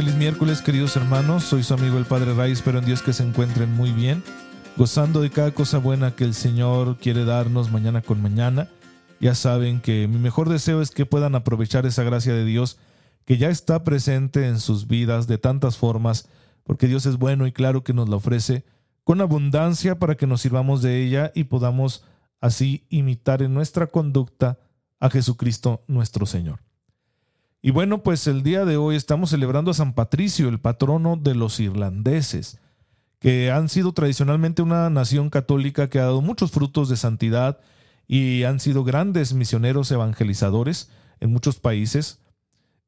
Feliz miércoles, queridos hermanos. Soy su amigo el Padre Ray. Espero en Dios que se encuentren muy bien, gozando de cada cosa buena que el Señor quiere darnos mañana con mañana. Ya saben que mi mejor deseo es que puedan aprovechar esa gracia de Dios que ya está presente en sus vidas de tantas formas, porque Dios es bueno y claro que nos la ofrece con abundancia para que nos sirvamos de ella y podamos así imitar en nuestra conducta a Jesucristo nuestro Señor. Y bueno, pues el día de hoy estamos celebrando a San Patricio, el patrono de los irlandeses, que han sido tradicionalmente una nación católica que ha dado muchos frutos de santidad y han sido grandes misioneros evangelizadores en muchos países.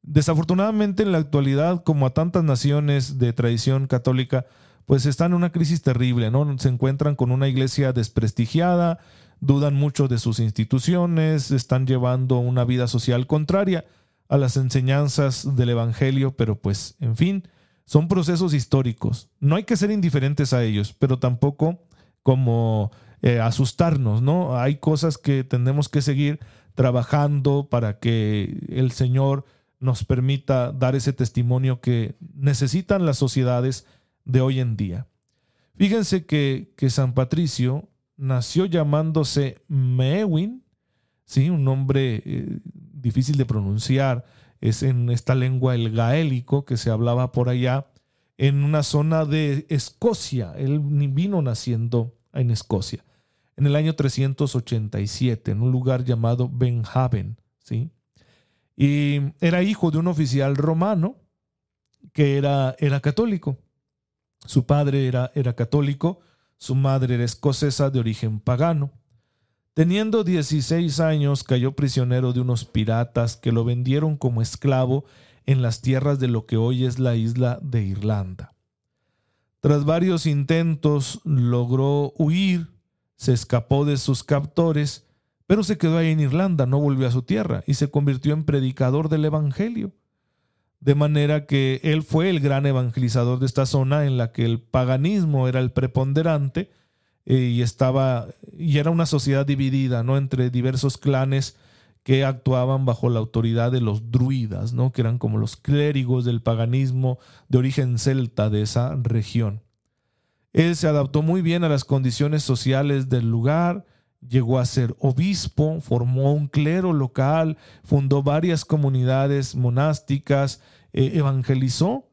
Desafortunadamente en la actualidad, como a tantas naciones de tradición católica, pues están en una crisis terrible, ¿no? Se encuentran con una iglesia desprestigiada, dudan mucho de sus instituciones, están llevando una vida social contraria a las enseñanzas del Evangelio, pero pues, en fin, son procesos históricos. No hay que ser indiferentes a ellos, pero tampoco como eh, asustarnos, ¿no? Hay cosas que tenemos que seguir trabajando para que el Señor nos permita dar ese testimonio que necesitan las sociedades de hoy en día. Fíjense que, que San Patricio nació llamándose Mewin, ¿sí? un nombre eh, difícil de pronunciar, es en esta lengua el gaélico que se hablaba por allá, en una zona de Escocia. Él vino naciendo en Escocia, en el año 387, en un lugar llamado Benhaven, ¿sí? Y era hijo de un oficial romano que era, era católico. Su padre era, era católico, su madre era escocesa de origen pagano. Teniendo 16 años cayó prisionero de unos piratas que lo vendieron como esclavo en las tierras de lo que hoy es la isla de Irlanda. Tras varios intentos logró huir, se escapó de sus captores, pero se quedó ahí en Irlanda, no volvió a su tierra y se convirtió en predicador del Evangelio. De manera que él fue el gran evangelizador de esta zona en la que el paganismo era el preponderante, y estaba y era una sociedad dividida, ¿no? entre diversos clanes que actuaban bajo la autoridad de los druidas, ¿no? que eran como los clérigos del paganismo de origen celta de esa región. Él se adaptó muy bien a las condiciones sociales del lugar, llegó a ser obispo, formó un clero local, fundó varias comunidades monásticas, eh, evangelizó,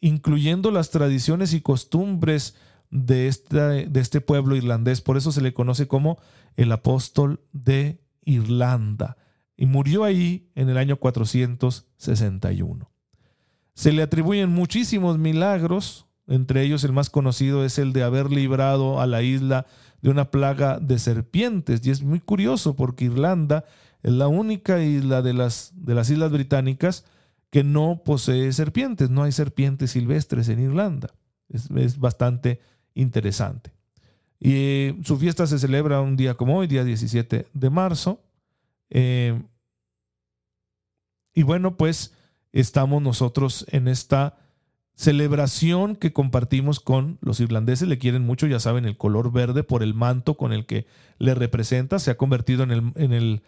incluyendo las tradiciones y costumbres de este, pueblo irlandés. Por eso se le conoce como el apóstol de Irlanda. Y murió ahí en el año 461. Se le atribuyen muchísimos milagros, entre ellos el más conocido es el de haber librado a la isla de una plaga de serpientes. Y es muy curioso porque Irlanda es la única isla de las, de las islas británicas que no posee serpientes. No hay serpientes silvestres en Irlanda. Es, es bastante interesante. Y su fiesta se celebra un día como hoy, día 17 de marzo. Eh, y bueno, pues estamos nosotros en esta celebración que compartimos con los irlandeses. Le quieren mucho, ya saben, el color verde por el manto con el que le representa. Se ha convertido en el, en el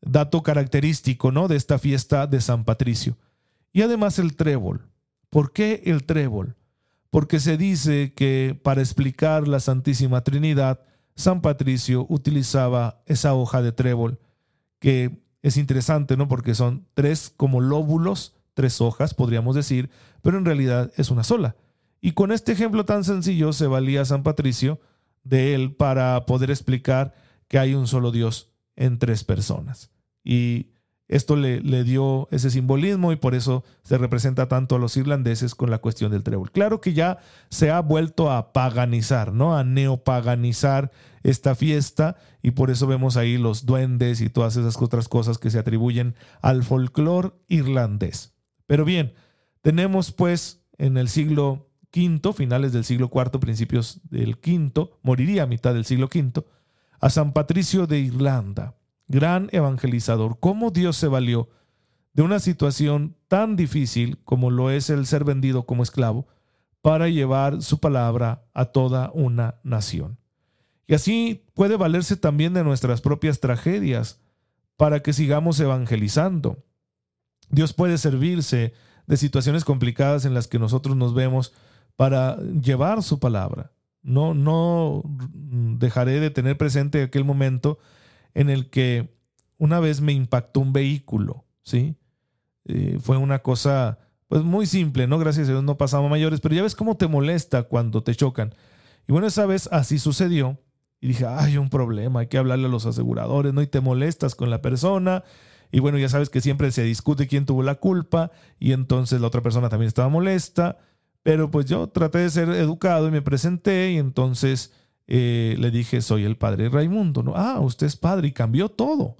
dato característico ¿no? de esta fiesta de San Patricio. Y además el trébol. ¿Por qué el trébol? Porque se dice que para explicar la Santísima Trinidad, San Patricio utilizaba esa hoja de trébol, que es interesante, ¿no? Porque son tres como lóbulos, tres hojas, podríamos decir, pero en realidad es una sola. Y con este ejemplo tan sencillo se valía San Patricio de él para poder explicar que hay un solo Dios en tres personas. Y esto le, le, dio ese simbolismo y por eso se representa tanto a los irlandeses con la cuestión del trébol. Claro que ya se ha vuelto a paganizar, ¿no? A neopaganizar esta fiesta y por eso vemos ahí los duendes y todas esas otras cosas que se atribuyen al folclore irlandés. Pero bien, tenemos pues en el siglo V, finales del siglo IV, principios del V, moriría a mitad del siglo V, a San Patricio de Irlanda, gran evangelizador. ¿Cómo Dios se valió de una situación tan difícil como lo es el ser vendido como esclavo para llevar su palabra a toda una nación? Y así puede valerse también de nuestras propias tragedias para que sigamos evangelizando. Dios puede servirse de situaciones complicadas en las que nosotros nos vemos para llevar su palabra. No, no dejaré de tener presente aquel momento en el que una vez me impactó un vehículo, ¿sí? Eh, fue una cosa, pues muy simple, ¿no? Gracias a Dios no pasaba mayores, pero ya ves cómo te molesta cuando te chocan. Y bueno, esa vez así sucedió. Y dije, hay un problema, hay que hablarle a los aseguradores, ¿no? Y te molestas con la persona. Y bueno, ya sabes que siempre se discute quién tuvo la culpa. Y entonces la otra persona también estaba molesta. Pero pues yo traté de ser educado y me presenté. Y entonces eh, le dije, soy el padre Raimundo, ¿no? Ah, usted es padre. Y cambió todo.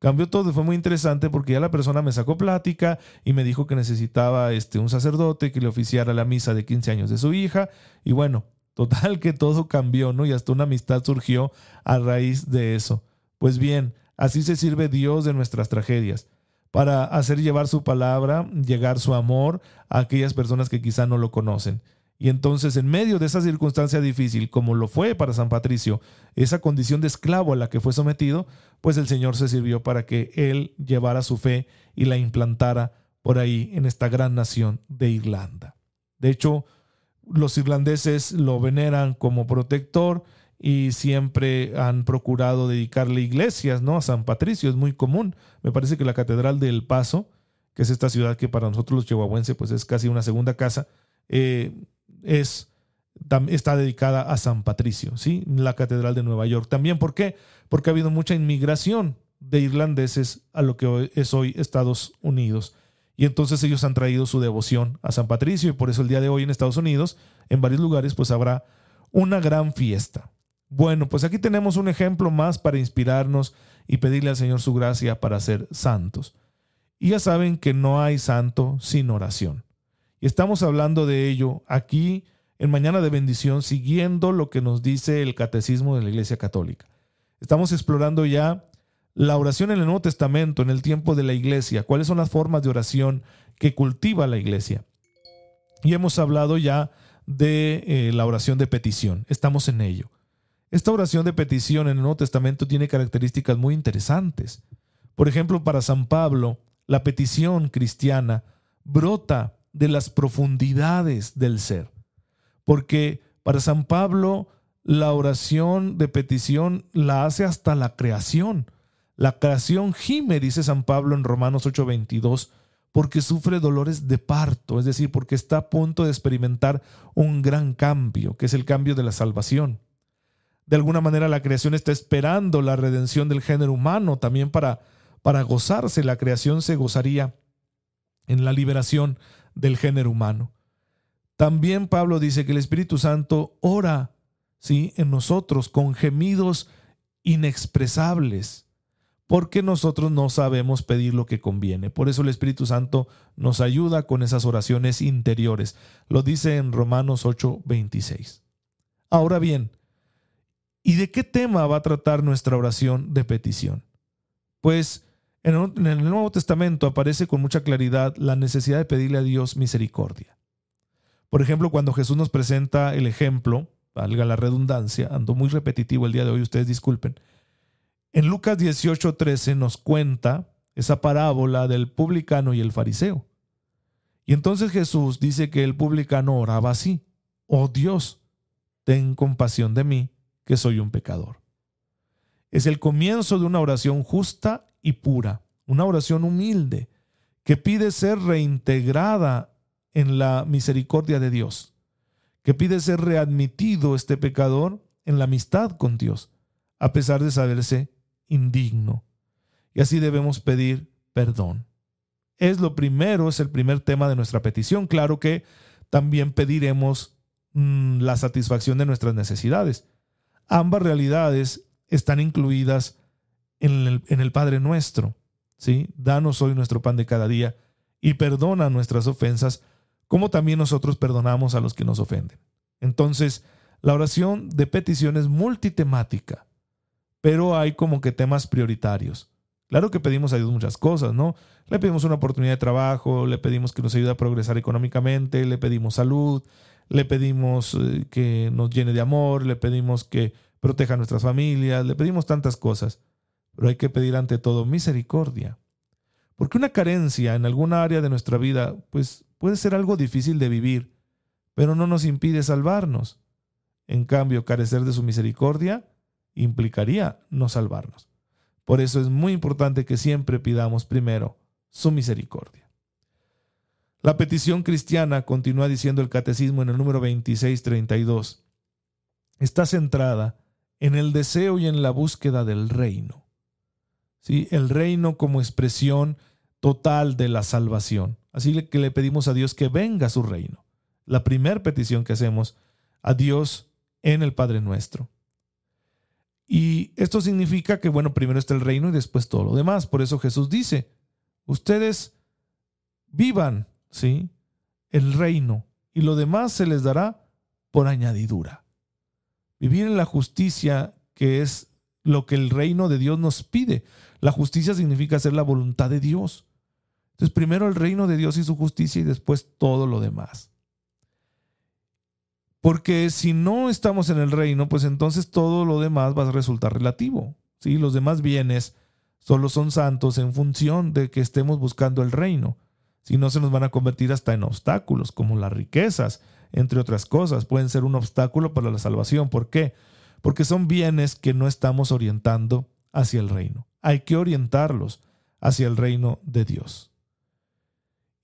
Cambió todo fue muy interesante porque ya la persona me sacó plática y me dijo que necesitaba este, un sacerdote que le oficiara la misa de 15 años de su hija. Y bueno, Total que todo cambió, ¿no? Y hasta una amistad surgió a raíz de eso. Pues bien, así se sirve Dios de nuestras tragedias, para hacer llevar su palabra, llegar su amor a aquellas personas que quizá no lo conocen. Y entonces, en medio de esa circunstancia difícil, como lo fue para San Patricio, esa condición de esclavo a la que fue sometido, pues el Señor se sirvió para que él llevara su fe y la implantara por ahí en esta gran nación de Irlanda. De hecho, los irlandeses lo veneran como protector y siempre han procurado dedicarle iglesias, ¿no? A San Patricio es muy común. Me parece que la Catedral del Paso, que es esta ciudad que para nosotros los chihuahuenses pues es casi una segunda casa, eh, es, está dedicada a San Patricio, ¿sí? La Catedral de Nueva York. También, ¿por qué? Porque ha habido mucha inmigración de irlandeses a lo que es hoy Estados Unidos. Y entonces ellos han traído su devoción a San Patricio y por eso el día de hoy en Estados Unidos, en varios lugares, pues habrá una gran fiesta. Bueno, pues aquí tenemos un ejemplo más para inspirarnos y pedirle al Señor su gracia para ser santos. Y ya saben que no hay santo sin oración. Estamos hablando de ello aquí en Mañana de Bendición, siguiendo lo que nos dice el Catecismo de la Iglesia Católica. Estamos explorando ya la oración en el Nuevo Testamento, en el tiempo de la iglesia, cuáles son las formas de oración que cultiva la iglesia. Y hemos hablado ya de eh, la oración de petición, estamos en ello. Esta oración de petición en el Nuevo Testamento tiene características muy interesantes. Por ejemplo, para San Pablo, la petición cristiana brota de las profundidades del ser, porque para San Pablo la oración de petición la hace hasta la creación. La creación gime, dice San Pablo en Romanos 8:22, porque sufre dolores de parto, es decir, porque está a punto de experimentar un gran cambio, que es el cambio de la salvación. De alguna manera la creación está esperando la redención del género humano también para, para gozarse. La creación se gozaría en la liberación del género humano. También Pablo dice que el Espíritu Santo ora ¿sí? en nosotros con gemidos inexpresables porque nosotros no sabemos pedir lo que conviene. Por eso el Espíritu Santo nos ayuda con esas oraciones interiores. Lo dice en Romanos 8:26. Ahora bien, ¿y de qué tema va a tratar nuestra oración de petición? Pues en el Nuevo Testamento aparece con mucha claridad la necesidad de pedirle a Dios misericordia. Por ejemplo, cuando Jesús nos presenta el ejemplo, valga la redundancia, ando muy repetitivo el día de hoy, ustedes disculpen, en Lucas 18:13 nos cuenta esa parábola del publicano y el fariseo. Y entonces Jesús dice que el publicano oraba así, oh Dios, ten compasión de mí, que soy un pecador. Es el comienzo de una oración justa y pura, una oración humilde, que pide ser reintegrada en la misericordia de Dios, que pide ser readmitido este pecador en la amistad con Dios, a pesar de saberse indigno. Y así debemos pedir perdón. Es lo primero, es el primer tema de nuestra petición. Claro que también pediremos mm, la satisfacción de nuestras necesidades. Ambas realidades están incluidas en el, Padre nuestro. ¿sí? Danos hoy nuestro pan de cada día y perdona nuestras ofensas, como también nosotros perdonamos a los que nos ofenden. Entonces, la oración de petición es multitemática, pero hay como que temas prioritarios. Claro que pedimos a muchas cosas, ¿no? Le pedimos una oportunidad de trabajo, le pedimos que nos ayude a progresar económicamente, le pedimos salud, le pedimos eh, que nos llene de amor, le pedimos que proteja a nuestras familias, le pedimos tantas cosas, pero hay que pedir ante todo misericordia. Porque una carencia en alguna área de nuestra vida, pues puede ser algo difícil de vivir, pero no nos impide salvarnos. En cambio, carecer de su misericordia implicaría no salvarnos. Por eso es muy importante que siempre pidamos primero su misericordia. La petición cristiana, continúa diciendo el catecismo en el número 2632, está centrada en el deseo y en la búsqueda del reino. ¿Sí? El reino como expresión total de la salvación. Así que le pedimos a Dios que venga su reino. La primera petición que hacemos a Dios en el Padre nuestro. Y esto significa que, bueno, primero está el reino y después todo lo demás. Por eso Jesús dice, ustedes vivan, ¿sí? El reino y lo demás se les dará por añadidura. Vivir en la justicia, que es lo que el reino de Dios nos pide. La justicia significa hacer la voluntad de Dios. Entonces, primero el reino de Dios y su justicia y después todo lo demás. Porque si no estamos en el reino, pues entonces todo lo demás va a resultar relativo. ¿sí? Los demás bienes solo son santos en función de que estemos buscando el reino. Si no, se nos van a convertir hasta en obstáculos, como las riquezas, entre otras cosas. Pueden ser un obstáculo para la salvación. ¿Por qué? Porque son bienes que no estamos orientando hacia el reino. Hay que orientarlos hacia el reino de Dios.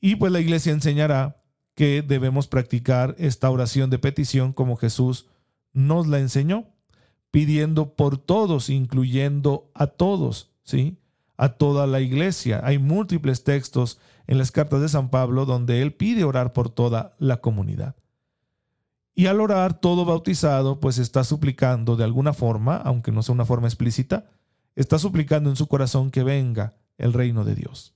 Y pues la iglesia enseñará que debemos practicar esta oración de petición como Jesús nos la enseñó, pidiendo por todos, incluyendo a todos, ¿sí? A toda la iglesia. Hay múltiples textos en las cartas de San Pablo donde él pide orar por toda la comunidad. Y al orar todo bautizado, pues está suplicando de alguna forma, aunque no sea una forma explícita, está suplicando en su corazón que venga el reino de Dios.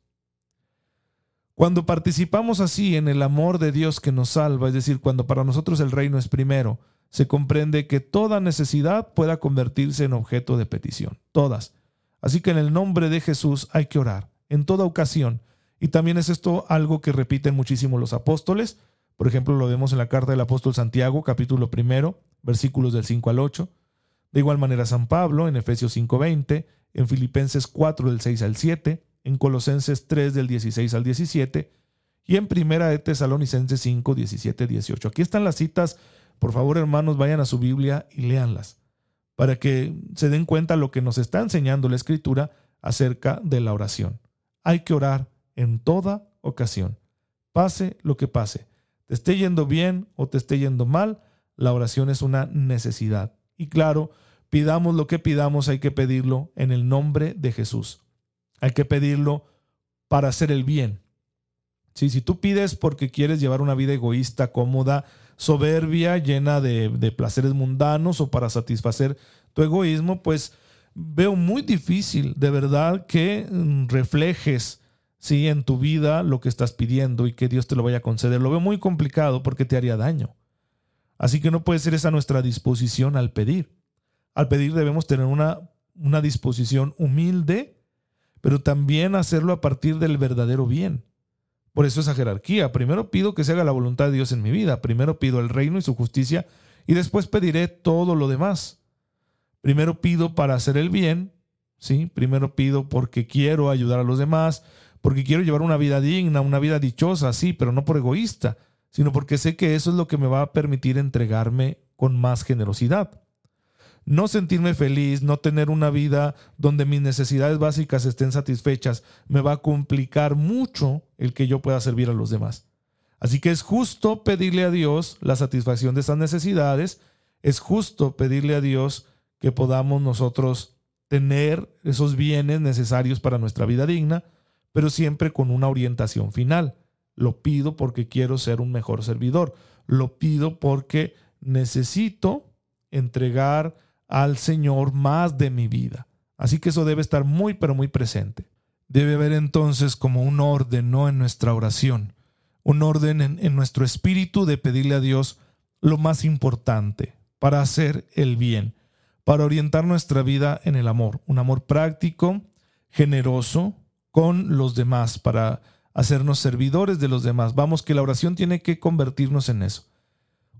Cuando participamos así en el amor de Dios que nos salva, es decir, cuando para nosotros el reino es primero, se comprende que toda necesidad pueda convertirse en objeto de petición, todas. Así que en el nombre de Jesús hay que orar, en toda ocasión. Y también es esto algo que repiten muchísimo los apóstoles. Por ejemplo, lo vemos en la carta del apóstol Santiago, capítulo primero, versículos del 5 al 8. De igual manera San Pablo, en Efesios 5.20, en Filipenses 4, del 6 al 7, en Colosenses 3 del 16 al 17 y en Primera de Tesalonicenses 5, 17, 18. Aquí están las citas. Por favor, hermanos, vayan a su Biblia y léanlas para que se den cuenta lo que nos está enseñando la Escritura acerca de la oración. Hay que orar en toda ocasión, pase lo que pase. Te esté yendo bien o te esté yendo mal, la oración es una necesidad. Y claro, pidamos lo que pidamos, hay que pedirlo en el nombre de Jesús. Hay que pedirlo para hacer el bien. si tú pides porque quieres llevar una vida egoísta, cómoda, soberbia, llena de, placeres mundanos o para satisfacer tu egoísmo, pues veo muy difícil de verdad que mm, reflejes ¿sí? en tu vida lo que estás pidiendo y que Dios te lo vaya a conceder. Lo veo muy complicado porque te haría daño. Así que no puede ser esa nuestra disposición al pedir. Al pedir debemos tener una, una disposición humilde pero también hacerlo a partir del verdadero bien. Por eso esa jerarquía. Primero pido que se haga la voluntad de Dios en mi vida. Primero pido el reino y su justicia y después pediré todo lo demás. Primero pido para hacer el bien, ¿sí? Primero pido porque quiero ayudar a los demás, porque quiero llevar una vida digna, una vida dichosa, sí, pero no por egoísta, sino porque sé que eso es lo que me va a permitir entregarme con más generosidad no sentirme feliz, no tener una vida donde mis necesidades básicas estén satisfechas, me va a complicar mucho el que yo pueda servir a los demás. Así que es justo pedirle a Dios la satisfacción de esas necesidades, es justo pedirle a Dios que podamos nosotros tener esos bienes necesarios para nuestra vida digna, pero siempre con una orientación final. Lo pido porque quiero ser un mejor servidor, lo pido porque necesito entregar al Señor más de mi vida. Así que eso debe estar muy, pero muy presente. Debe haber entonces como un orden, ¿no? En nuestra oración. un orden en, nuestro espíritu de pedirle a Dios lo más importante para hacer el bien, para orientar nuestra vida en el amor, un amor práctico, generoso con los demás, para hacernos servidores de los demás. Vamos, que la oración tiene que convertirnos en eso.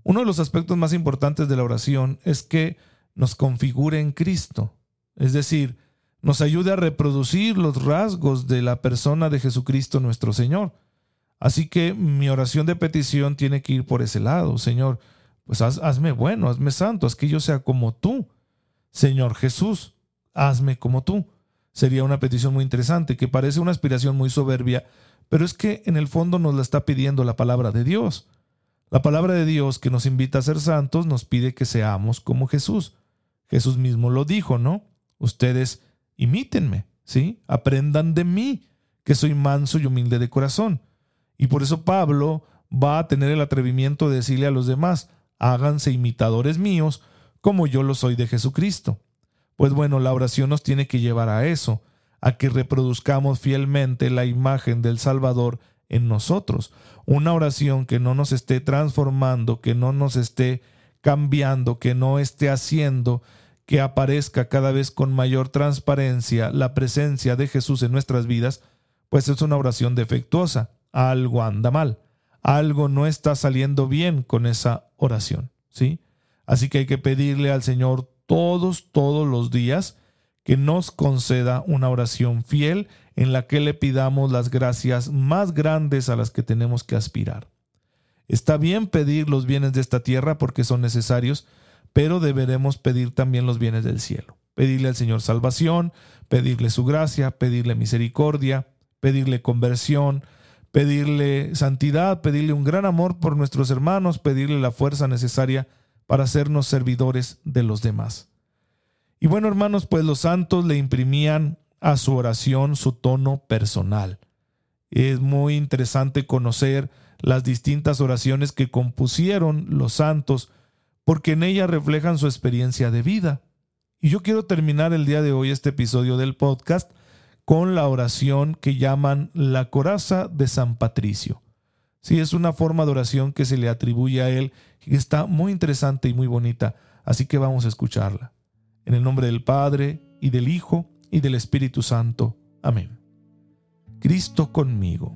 Uno de los aspectos más importantes de la oración es que nos configure en Cristo, es decir, nos ayude a reproducir los rasgos de la persona de Jesucristo nuestro Señor. Así que mi oración de petición tiene que ir por ese lado. Señor, pues hazme bueno, hazme santo, haz que yo sea como tú. Señor Jesús, hazme como tú. Sería una petición muy interesante, que parece una aspiración muy soberbia, pero es que en el fondo nos la está pidiendo la palabra de Dios. La palabra de Dios que nos invita a ser santos nos pide que seamos como Jesús. Jesús mismo lo dijo, ¿no? Ustedes imítenme, ¿sí? Aprendan de mí, que soy manso y humilde de corazón. Y por eso Pablo va a tener el atrevimiento de decirle a los demás, háganse imitadores míos, como yo lo soy de Jesucristo. Pues bueno, la oración nos tiene que llevar a eso, a que reproduzcamos fielmente la imagen del Salvador en nosotros. Una oración que no nos esté transformando, que no nos esté cambiando, que no esté haciendo que aparezca cada vez con mayor transparencia la presencia de Jesús en nuestras vidas, pues es una oración defectuosa. Algo anda mal. Algo no está saliendo bien con esa oración, ¿sí? Así que hay que pedirle al Señor todos, todos los días que nos conceda una oración fiel en la que le pidamos las gracias más grandes a las que tenemos que aspirar. Está bien pedir los bienes de esta tierra porque son necesarios, pero deberemos pedir también los bienes del cielo. Pedirle al Señor salvación, pedirle su gracia, pedirle misericordia, pedirle conversión, pedirle santidad, pedirle un gran amor por nuestros hermanos, pedirle la fuerza necesaria para hacernos servidores de los demás. Y bueno, hermanos, pues los santos le imprimían a su oración su tono personal. Es muy interesante conocer las distintas oraciones que compusieron los santos porque en ella reflejan su experiencia de vida. Y yo quiero terminar el día de hoy este episodio del podcast con la oración que llaman la coraza de San Patricio. Sí, es una forma de oración que se le atribuye a él y está muy interesante y muy bonita, así que vamos a escucharla. En el nombre del Padre, y del Hijo, y del Espíritu Santo. Amén. Cristo conmigo.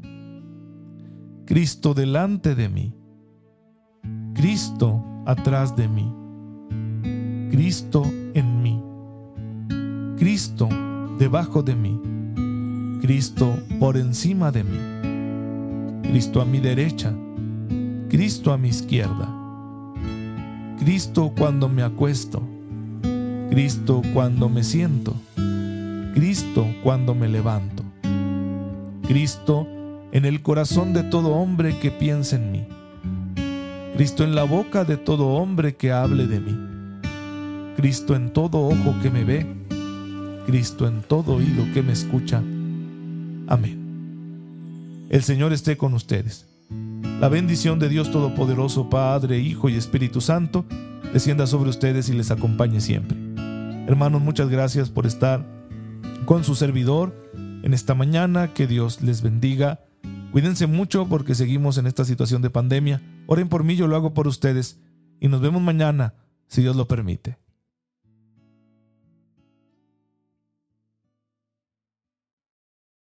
Cristo delante de mí. Cristo atrás de mí. Cristo en mí. Cristo debajo de mí. Cristo por encima de mí. Cristo a mi derecha. Cristo a mi izquierda. Cristo cuando me acuesto. Cristo cuando me siento. Cristo cuando me levanto. Cristo en el corazón de todo hombre que piensa en mí. Cristo en la boca de todo hombre que hable de mí. Cristo en todo ojo que me ve. Cristo en todo oído que me escucha. Amén. El Señor esté con ustedes. La bendición de Dios Todopoderoso, Padre, Hijo y Espíritu Santo, descienda sobre ustedes y les acompañe siempre. Hermanos, muchas gracias por estar con su servidor en esta mañana. Que Dios les bendiga. Cuídense mucho porque seguimos en esta situación de pandemia. Oren por mí, yo lo hago por ustedes. Y nos vemos mañana, si Dios lo permite.